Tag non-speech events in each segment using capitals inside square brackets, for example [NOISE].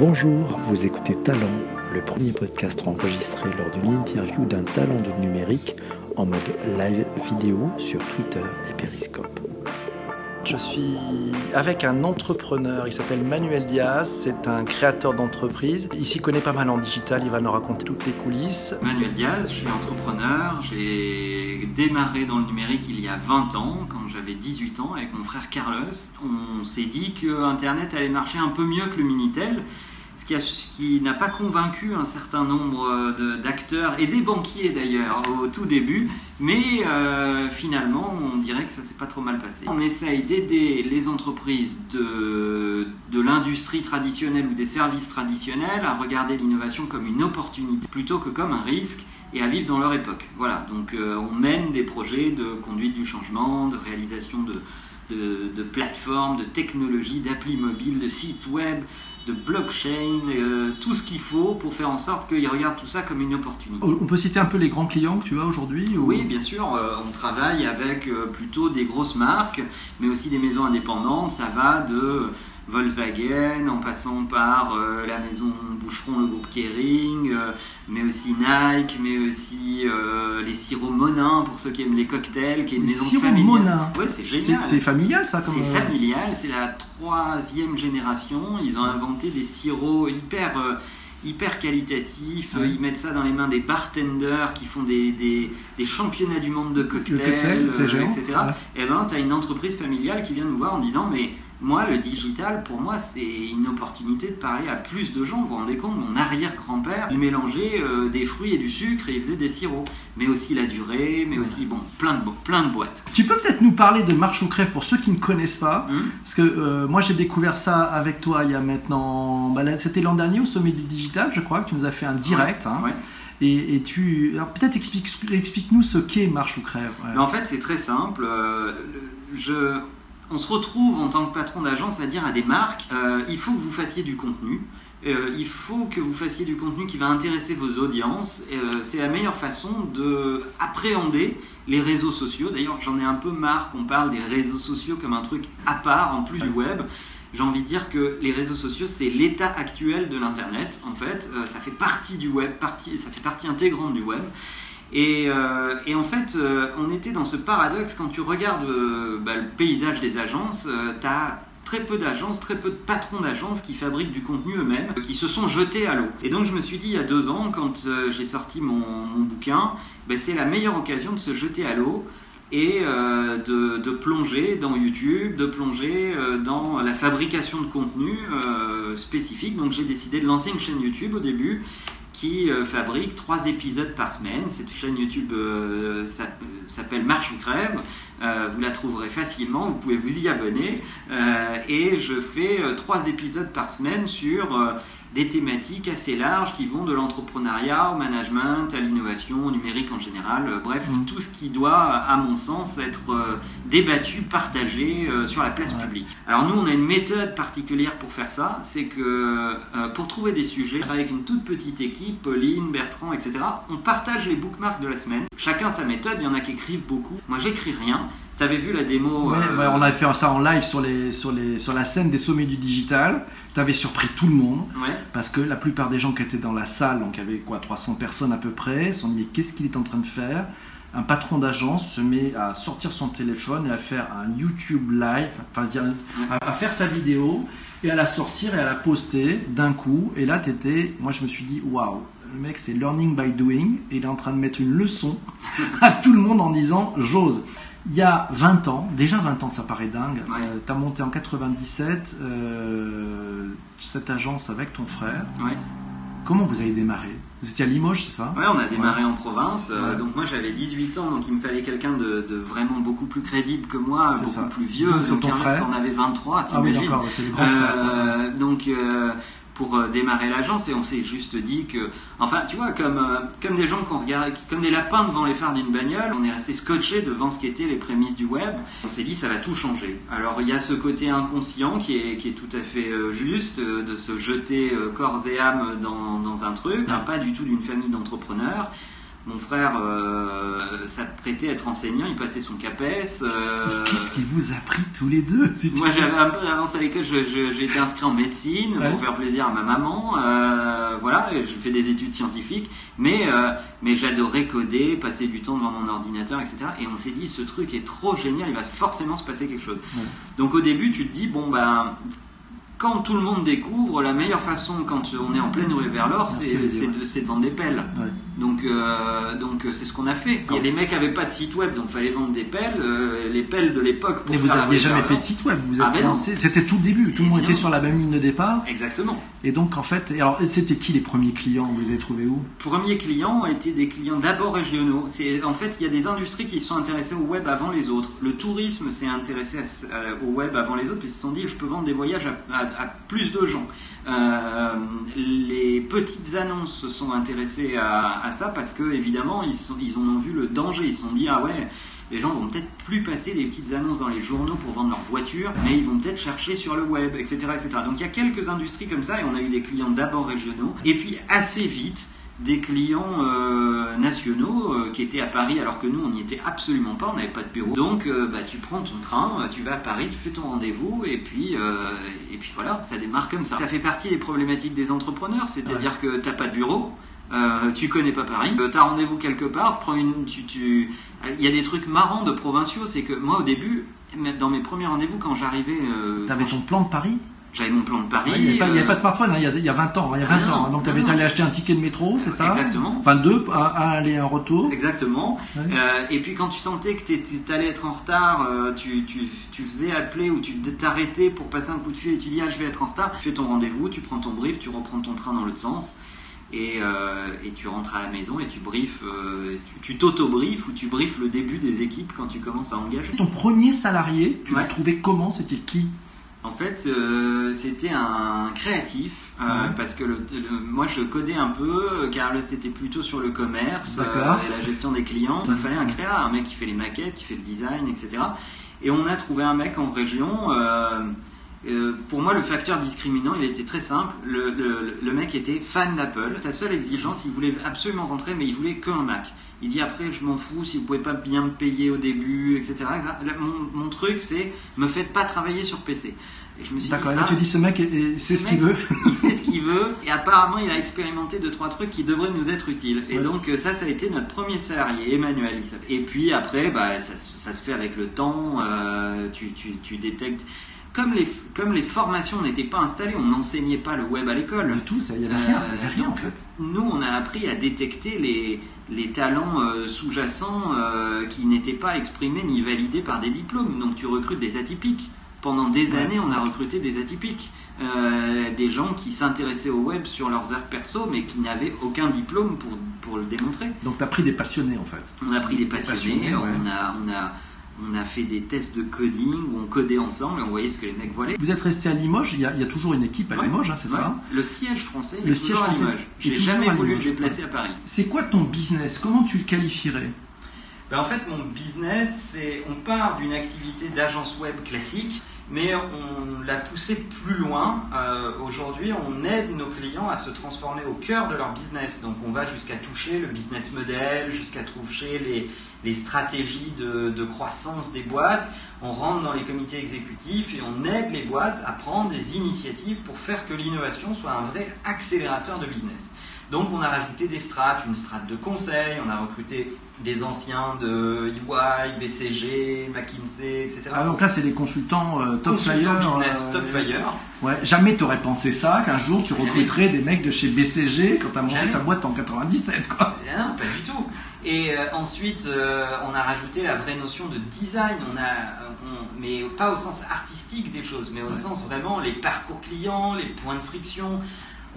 Bonjour, vous écoutez Talent, le premier podcast enregistré lors d'une interview d'un talent du numérique en mode live vidéo sur Twitter et Periscope. Je suis avec un entrepreneur, il s'appelle Manuel Diaz, c'est un créateur d'entreprise. Il s'y connaît pas mal en digital, il va nous raconter toutes les coulisses. Manuel Diaz, je suis entrepreneur, j'ai démarré dans le numérique il y a 20 ans, quand j'avais 18 ans, avec mon frère Carlos. On s'est dit que Internet allait marcher un peu mieux que le Minitel ce qui, n'a pas convaincu un certain nombre euh, d'acteurs et des banquiers d'ailleurs au tout début, mais euh, finalement on dirait que ça s'est pas trop mal passé. On essaye d'aider les entreprises de, l'industrie traditionnelle ou des services traditionnels à regarder l'innovation comme une opportunité plutôt que comme un risque et à vivre dans leur époque. Voilà, donc euh, on mène des projets de conduite du changement, de réalisation de plateformes, de technologies, d'applis mobiles, de sites web, de blockchain, euh, tout ce qu'il faut pour faire en sorte qu'ils regardent tout ça comme une opportunité. On peut citer un peu les grands clients que tu as aujourd'hui Oui, bien sûr. Euh, on travaille avec euh, plutôt des grosses marques, mais aussi des maisons indépendantes. Ça va de Volkswagen, en passant par euh, la maison Boucheron, le groupe Kering, euh, mais aussi Nike, mais aussi euh, les sirops Monin pour ceux qui aiment les cocktails, qui est une les maison familiale. Monin. Ouais, c'est génial. C'est familial ça C'est familial, c'est la troisième génération. Ils ont inventé des sirops hyper hyper qualitatifs. Ils mettent ça dans les mains des bartenders qui font des, des, des championnats du monde de cocktails, etc. Et ben, tu as une entreprise familiale qui vient nous voir en disant Mais moi, le digital, pour moi, c'est une opportunité de parler à plus de gens. Vous vous rendez compte, mon arrière-grand-père, il mélangeait euh, des fruits et du sucre et il faisait des sirops. Mais aussi la durée, mais aussi, bon, plein de, plein de boîtes. Tu peux peut-être nous parler de Marche ou Crève pour ceux qui ne connaissent pas? Hum. Parce que euh, moi, j'ai découvert ça avec toi il y a maintenant. Bah, c'était l'an dernier au Sommet du Digital, je crois, que tu nous as fait un direct. Hein. Et, tu. Peut-être explique, explique-nous ce qu'est Marche ou Crève. en fait, c'est très simple. Euh, je on se retrouve en tant que patron d'agence à dire à des marques, euh, il faut que vous fassiez du contenu. Euh, il faut que vous fassiez du contenu qui va intéresser vos audiences. Euh, c'est la meilleure façon de appréhender les réseaux sociaux. D'ailleurs, j'en ai un peu marre qu'on parle des réseaux sociaux comme un truc à part, en plus du web. J'ai envie de dire que les réseaux sociaux, c'est l'état actuel de l'Internet. En fait, ça fait partie du web, ça fait partie intégrante du web. Euh, et, en fait, euh, on était dans ce paradoxe quand tu regardes euh, bah, le paysage des agences, tu as très peu d'agences, très peu de patrons d'agences qui fabriquent du contenu eux-mêmes, qui se sont jetés à l'eau. Et donc je me suis dit il y a deux ans, quand j'ai sorti mon, bouquin, bah, c'est la meilleure occasion de se jeter à l'eau et de, plonger dans YouTube, de plonger dans la fabrication de contenu spécifique. Donc j'ai décidé de lancer une chaîne YouTube au début qui euh, fabrique trois épisodes par semaine. Cette chaîne YouTube euh, s'appelle Marche ou Crève. Euh, vous la trouverez facilement, vous pouvez vous y abonner. et je fais trois épisodes par semaine sur des thématiques assez larges qui vont de l'entrepreneuriat au management, à l'innovation, au numérique en général. Euh, bref, mm. tout ce qui doit, à mon sens, être euh, débattu, partagé euh, sur la place publique. Alors nous, on a une méthode particulière pour faire ça, c'est que pour trouver des sujets, avec une toute petite équipe, Pauline, Bertrand, etc., on partage les bookmarks de la semaine. Chacun sa méthode, il y en a qui écrivent beaucoup. Moi, j'écris rien. Tu avais vu la démo On a fait ça en live sur, les, sur, les, sur la scène des sommets du digital. Tu avais surpris tout le monde. Parce que la plupart des gens qui étaient dans la salle, donc il y avait quoi, 300 personnes à peu près, se sont dit mais qu'est-ce qu'il est en train de faire? Un patron d'agence se met à sortir son téléphone et à faire un YouTube live, enfin à, faire sa vidéo et à la sortir et à la poster d'un coup. Et là, étais, moi je me suis dit waouh, le mec c'est learning by doing. Et il est en train de mettre une leçon [LAUGHS] à tout le monde en disant j'ose il y a 20 ans, déjà 20 ans ça paraît dingue, euh, tu as monté en 97 euh, cette agence avec ton frère. Comment vous avez démarré? Vous étiez à Limoges, c'est ça? Oui, on a démarré en province. Euh, donc moi j'avais 18 ans, donc il me fallait quelqu'un de, vraiment beaucoup plus crédible que moi, beaucoup plus vieux. Donc, ton frère. en avait 23, Ah oui, d'accord, c'est le grand frère. Donc pour euh, démarrer l'agence et on s'est juste dit que, enfin, tu vois, comme, euh, comme des gens qu'on regarde, comme des lapins devant les phares d'une bagnole, on est resté scotché devant ce qu'étaient les prémices du web. On s'est dit ça va tout changer. Alors il y a ce côté inconscient qui est, qui est tout à fait euh, juste de se jeter corps et âme dans, dans un truc, pas du tout d'une famille d'entrepreneurs. Mon frère euh, s'apprêtait à être enseignant, il passait son CAPES. Euh, Qu'est-ce qu'il vous a pris tous les deux [LAUGHS] Moi j'avais un peu d'avance à l'école, j'ai été inscrit en médecine pour faire plaisir à ma maman. Euh, voilà, je fais des études scientifiques, mais, euh, mais j'adorais coder, passer du temps devant mon ordinateur, etc. Et on s'est dit, ce truc est trop génial, il va forcément se passer quelque chose. Donc au début, tu te dis, bon ben quand tout le monde découvre, la meilleure façon quand on est en pleine rue vers l'or, c'est de, vendre des pelles. Donc, euh, donc c'est ce qu'on a fait. Des mecs n'avaient pas de site web, donc il fallait vendre des pelles, euh, les pelles de l'époque. Mais vous n'aviez jamais fait de site web, vous ah ben C'était tout le début, tout le monde était sur la même ligne de départ. Exactement. Et donc en fait, alors c'était qui les premiers clients Vous les avez trouvés où? Premiers clients étaient des clients d'abord régionaux. C'est en fait il y a des industries qui sont intéressées au web avant les autres. Le tourisme s'est intéressé au web avant les autres, puis ils se sont dit je peux vendre des voyages à, à plus de gens. Euh, les petites annonces se sont intéressées à, ça parce que évidemment ils en ont vu le danger. Ils se sont dit ah ouais les gens vont peut-être plus passer des petites annonces dans les journaux pour vendre leur voiture, mais ils vont peut-être chercher sur le web, etc., etc. Donc il y a quelques industries comme ça et on a eu des clients d'abord régionaux et puis assez vite des clients euh, nationaux euh, qui étaient à Paris alors que nous on n'y était absolument pas, on n'avait pas de bureau. Donc euh, bah, tu prends ton train, tu vas à Paris, tu fais ton rendez-vous et puis et puis voilà, ça démarre comme ça. Ça fait partie des problématiques des entrepreneurs, c'est-à-dire que tu n'as pas de bureau. tu connais pas Paris, tu as rendez-vous quelque part, prends une, tu, tu... il y a des trucs marrants de provinciaux, c'est que moi au début, dans mes premiers rendez-vous quand j'arrivais... tu avais ton plan de Paris? J'avais mon plan de Paris. il n'y avait, pas de smartphone, hein, il, y a, 20 ans. Il y a 20 ans. Hein, donc tu avais allé acheter un ticket de métro, c'est ça? Exactement. Enfin deux, un, aller un retour? Exactement. Euh, et puis quand tu sentais que tu allais être en retard, euh, tu, tu, tu, faisais appeler ou tu t'arrêtais pour passer un coup de fil et tu dis ah je vais être en retard. Tu fais ton rendez-vous, tu prends ton brief, tu reprends ton train dans l'autre sens. Et, euh, et, tu rentres à la maison et tu briefes, tu t'auto-briefes ou tu briefes le début des équipes quand tu commences à engager. Ton premier salarié, tu l'as trouvé comment? C'était qui? En fait, euh, c'était un créatif euh, parce que moi je codais un peu car c'était plutôt sur le commerce euh, et la gestion des clients. Il fallait un créa, un mec qui fait les maquettes, qui fait le design, etc. Et on a trouvé un mec en région. pour moi, le facteur discriminant, il était très simple. Le, le mec était fan d'Apple. Sa seule exigence, il voulait absolument rentrer, mais il voulait qu'un Mac. Il dit après, je m'en fous si vous pouvez pas bien me payer au début, etc. Mon, truc, c'est me faites pas travailler sur PC. Et je me suis D'accord, là ah, tu dis ce mec c'est ce qu'il veut. il sait ce qu'il veut et apparemment il a expérimenté deux trois trucs qui devraient nous être utiles. Et donc euh, ça, ça a été notre premier salarié, Emmanuel. Et puis après, bah, ça, se fait avec le temps. Euh, tu, tu, tu détectes comme les, comme les formations n'étaient pas installées, on n'enseignait pas le web à l'école. Du tout, il n'y avait rien, avait rien en fait. Nous, on a appris à détecter les, les talents euh, sous-jacents euh, qui n'étaient pas exprimés ni validés par des diplômes. Donc tu recrutes des atypiques. Pendant des années, on a recruté des atypiques. Euh, des gens qui s'intéressaient au web sur leurs heures perso, mais qui n'avaient aucun diplôme pour, pour le démontrer. Donc tu as pris des passionnés en fait. On a pris des passionnés, on, a, on a on a fait des tests de coding où on codait ensemble et on voyait ce que les mecs voulaient. Vous êtes resté à Limoges, il y, a, toujours une équipe à Limoges, hein, c'est ça Le siège français, le siège à Limoges. J'ai jamais voulu le déplacer à Paris. C'est quoi ton business? Comment tu le qualifierais? Ben, En fait, mon business, c'est on part d'une activité d'agence web classique mais on l'a poussé plus loin. Euh, aujourd'hui, on aide nos clients à se transformer au cœur de leur business. Donc, on va jusqu'à toucher le business model, jusqu'à toucher les, les stratégies de, de, croissance des boîtes. On rentre dans les comités exécutifs et on aide les boîtes à prendre des initiatives pour faire que l'innovation soit un vrai accélérateur de business. Donc on a rajouté des strates, une strate de conseil, on a recruté des anciens de EY, BCG, McKinsey, etc. Ah, donc là c'est des consultants euh, top fire. business euh, top fire. Ouais, jamais t'aurais pensé ça, qu'un jour tu recruterais des mecs de chez BCG quand t'as monté ta boîte en 97 quoi. Non, pas du tout. Et euh, ensuite, on a rajouté la vraie notion de design, on a, mais pas au sens artistique des choses, mais au sens vraiment les parcours clients, les points de friction,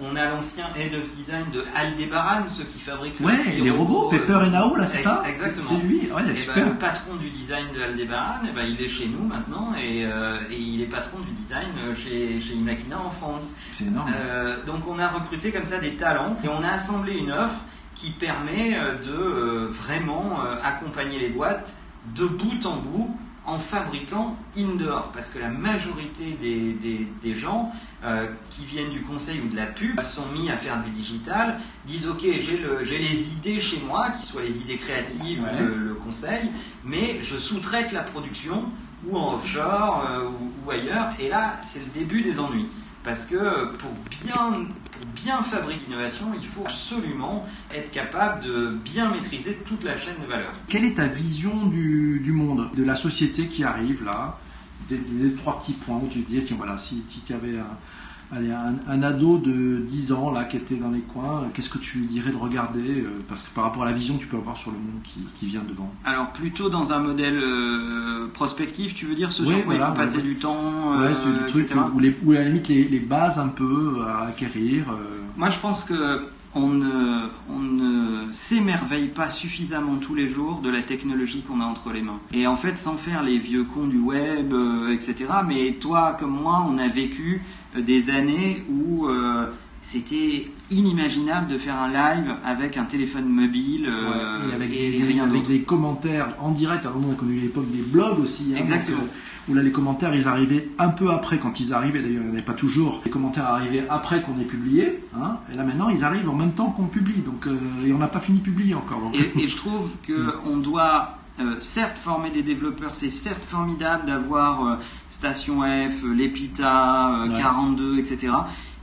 on a l'ancien head of design de Aldebaran, ceux qui fabriquent ouais, les robots, Pepper et Nao, là, c'est ça? Exactement. C'est lui, ouais, eh ben, le patron du design de Aldebaran, eh ben, il est chez nous maintenant et, euh, et, il est patron du design chez, chez Imakina en France. C'est énorme. Euh, donc on a recruté comme ça des talents et on a assemblé une offre qui permet euh, de vraiment accompagner les boîtes de bout en bout en fabriquant indoor, parce que la majorité des, gens euh, qui viennent du conseil ou de la pub sont mis à faire du digital, disent ok j'ai les idées chez moi, qui soient les idées créatives ou le, conseil, mais je sous-traite la production ou en offshore euh, ou, ailleurs, et là c'est le début des ennuis. Parce que pour bien, fabriquer l'innovation, il faut absolument être capable de bien maîtriser toute la chaîne de valeur. Quelle est ta vision du, monde, de la société qui arrive là? Des, trois petits points où tu dis, tiens voilà, si, tu avais Allez, un, ado de 10 ans là qui était dans les coins, qu'est-ce que tu lui dirais de regarder euh, Parce que par rapport à la vision que tu peux avoir sur le monde qui, vient devant. Alors plutôt dans un modèle euh, prospectif, tu veux dire ce sur quoi il faut passer du temps, ouais, euh, etc. Où, les, à la limite les, bases un peu à acquérir. Moi je pense que on ne, on ne s'émerveille pas suffisamment tous les jours de la technologie qu'on a entre les mains. Et en fait, sans faire les vieux cons du web, etc., mais toi comme moi, on a vécu des années où euh, c'était inimaginable de faire un live avec un téléphone mobile euh, et avec, des, commentaires en direct. Alors, on a connu l'époque des blogs aussi. Hein, Exactement. où là, les commentaires, ils arrivaient un peu après quand ils arrivaient. D'ailleurs, il n'y en avait pas toujours. Les commentaires arrivaient après qu'on ait publié. Hein, et là, maintenant, ils arrivent en même temps qu'on publie. Donc, euh, et on n'a pas fini de publier encore. Et, et, je trouve qu'on [LAUGHS] doit euh, certes, former des développeurs, c'est certes formidable d'avoir euh, Station F, l'EPITA, 42, etc.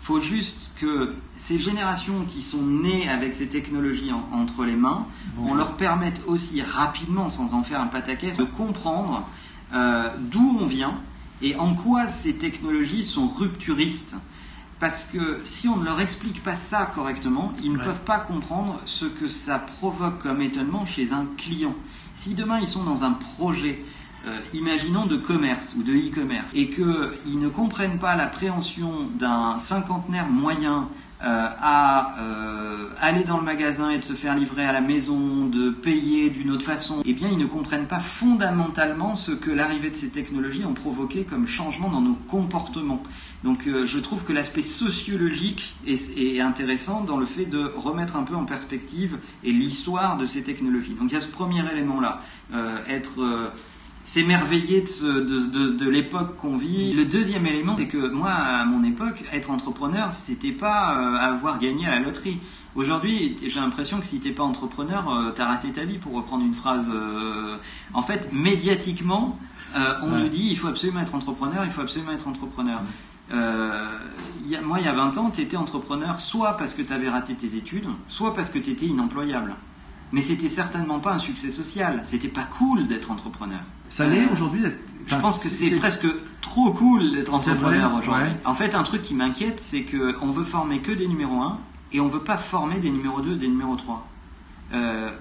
Il faut juste que ces générations qui sont nées avec ces technologies entre les mains, on leur permette aussi rapidement, sans en faire un pataquès, de comprendre euh, d'où on vient et en quoi ces technologies sont rupturistes. Parce que si on ne leur explique pas ça correctement, ils ne peuvent pas comprendre ce que ça provoque comme étonnement chez un client. Si demain ils sont dans un projet, euh, imaginons de commerce ou de e-commerce, et qu'ils ne comprennent pas l'appréhension d'un cinquantenaire moyen à euh, aller dans le magasin et de se faire livrer à la maison, de payer d'une autre façon, eh bien ils ne comprennent pas fondamentalement ce que l'arrivée de ces technologies ont provoqué comme changement dans nos comportements. Donc euh, je trouve que l'aspect sociologique est, intéressant dans le fait de remettre un peu en perspective et l'histoire de ces technologies. Donc il y a ce premier élément-là, être s'émerveiller de, l'époque qu'on vit. Le deuxième élément, c'est que moi, à mon époque, être entrepreneur, c'était pas euh, avoir gagné à la loterie. Aujourd'hui, j'ai l'impression que si t'es pas entrepreneur, euh, t'as raté ta vie, pour reprendre une phrase. Euh, en fait, médiatiquement, on nous dit il faut absolument être entrepreneur, il faut absolument être entrepreneur. moi, il y a 20 ans, tu étais entrepreneur soit parce que tu avais raté tes études, soit parce que tu étais inemployable. Mais c'était certainement pas un succès social. C'était pas cool d'être entrepreneur. Ça l'est euh, aujourd'hui Je pense que c'est presque trop cool d'être entrepreneur aujourd'hui. En fait, un truc qui m'inquiète, c'est qu'on veut former que des numéros 1 et on veut pas former des numéros 2, des numéros 3. Euh,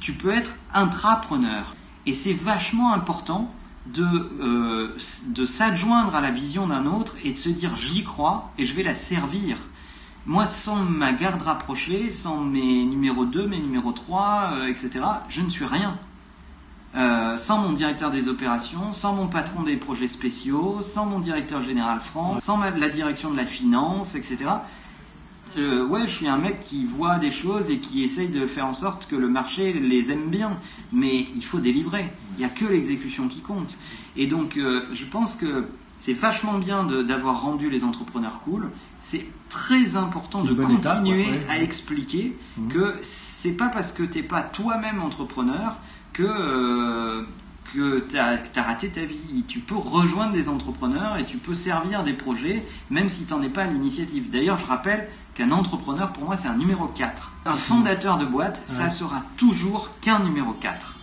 tu, peux être intrapreneur. Et c'est vachement important de, euh, de s'adjoindre à la vision d'un autre et de se dire j'y crois et je vais la servir. Moi, sans ma garde rapprochée, sans mes numéros 2, mes numéros 3, etc., je ne suis rien. Euh, sans mon directeur des opérations, sans mon patron des projets spéciaux, sans mon directeur général France, sans la direction de la finance, etc. Euh, ouais, je suis un mec qui voit des choses et qui essaye de faire en sorte que le marché les aime bien, mais il faut délivrer. Il n'y a que l'exécution qui compte. Et donc, euh, je pense que c'est vachement bien d'avoir rendu les entrepreneurs cool. C'est très important de continuer à expliquer mmh. que c'est pas parce que tu n'es pas toi-même entrepreneur que, euh, que tu as, raté ta vie. Tu peux rejoindre des entrepreneurs et tu peux servir des projets, même si tu n'en es pas à l'initiative. D'ailleurs, je rappelle qu'un entrepreneur, pour moi, c'est un numéro 4. Un fondateur de boîte, ça sera toujours qu'un numéro 4.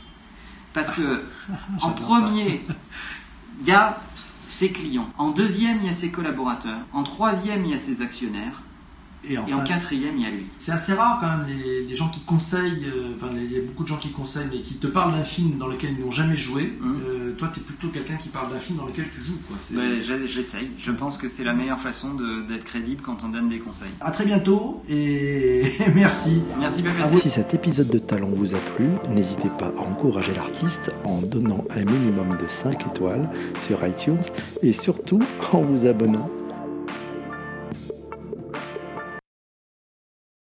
Parce [LAUGHS] que, en premier, il y a ses clients. En deuxième, il y a ses collaborateurs. En troisième, il y a ses actionnaires. Et, en quatrième, il y a lui. C'est assez rare quand même les, gens qui conseillent, euh, enfin il y a beaucoup de gens qui conseillent mais qui te parlent d'un film dans lequel ils n'ont jamais joué. Hum. Euh, toi, tu es plutôt quelqu'un qui parle d'un film dans lequel tu joues. Quoi. Ben, J'essaye. Je pense que c'est la meilleure façon d'être crédible quand on donne des conseils. À très bientôt et [LAUGHS] merci. Merci, Si cet épisode de Talent vous a plu, n'hésitez pas à encourager l'artiste en donnant un minimum de 5 étoiles sur iTunes et surtout en vous abonnant